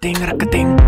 ding ting, rakating.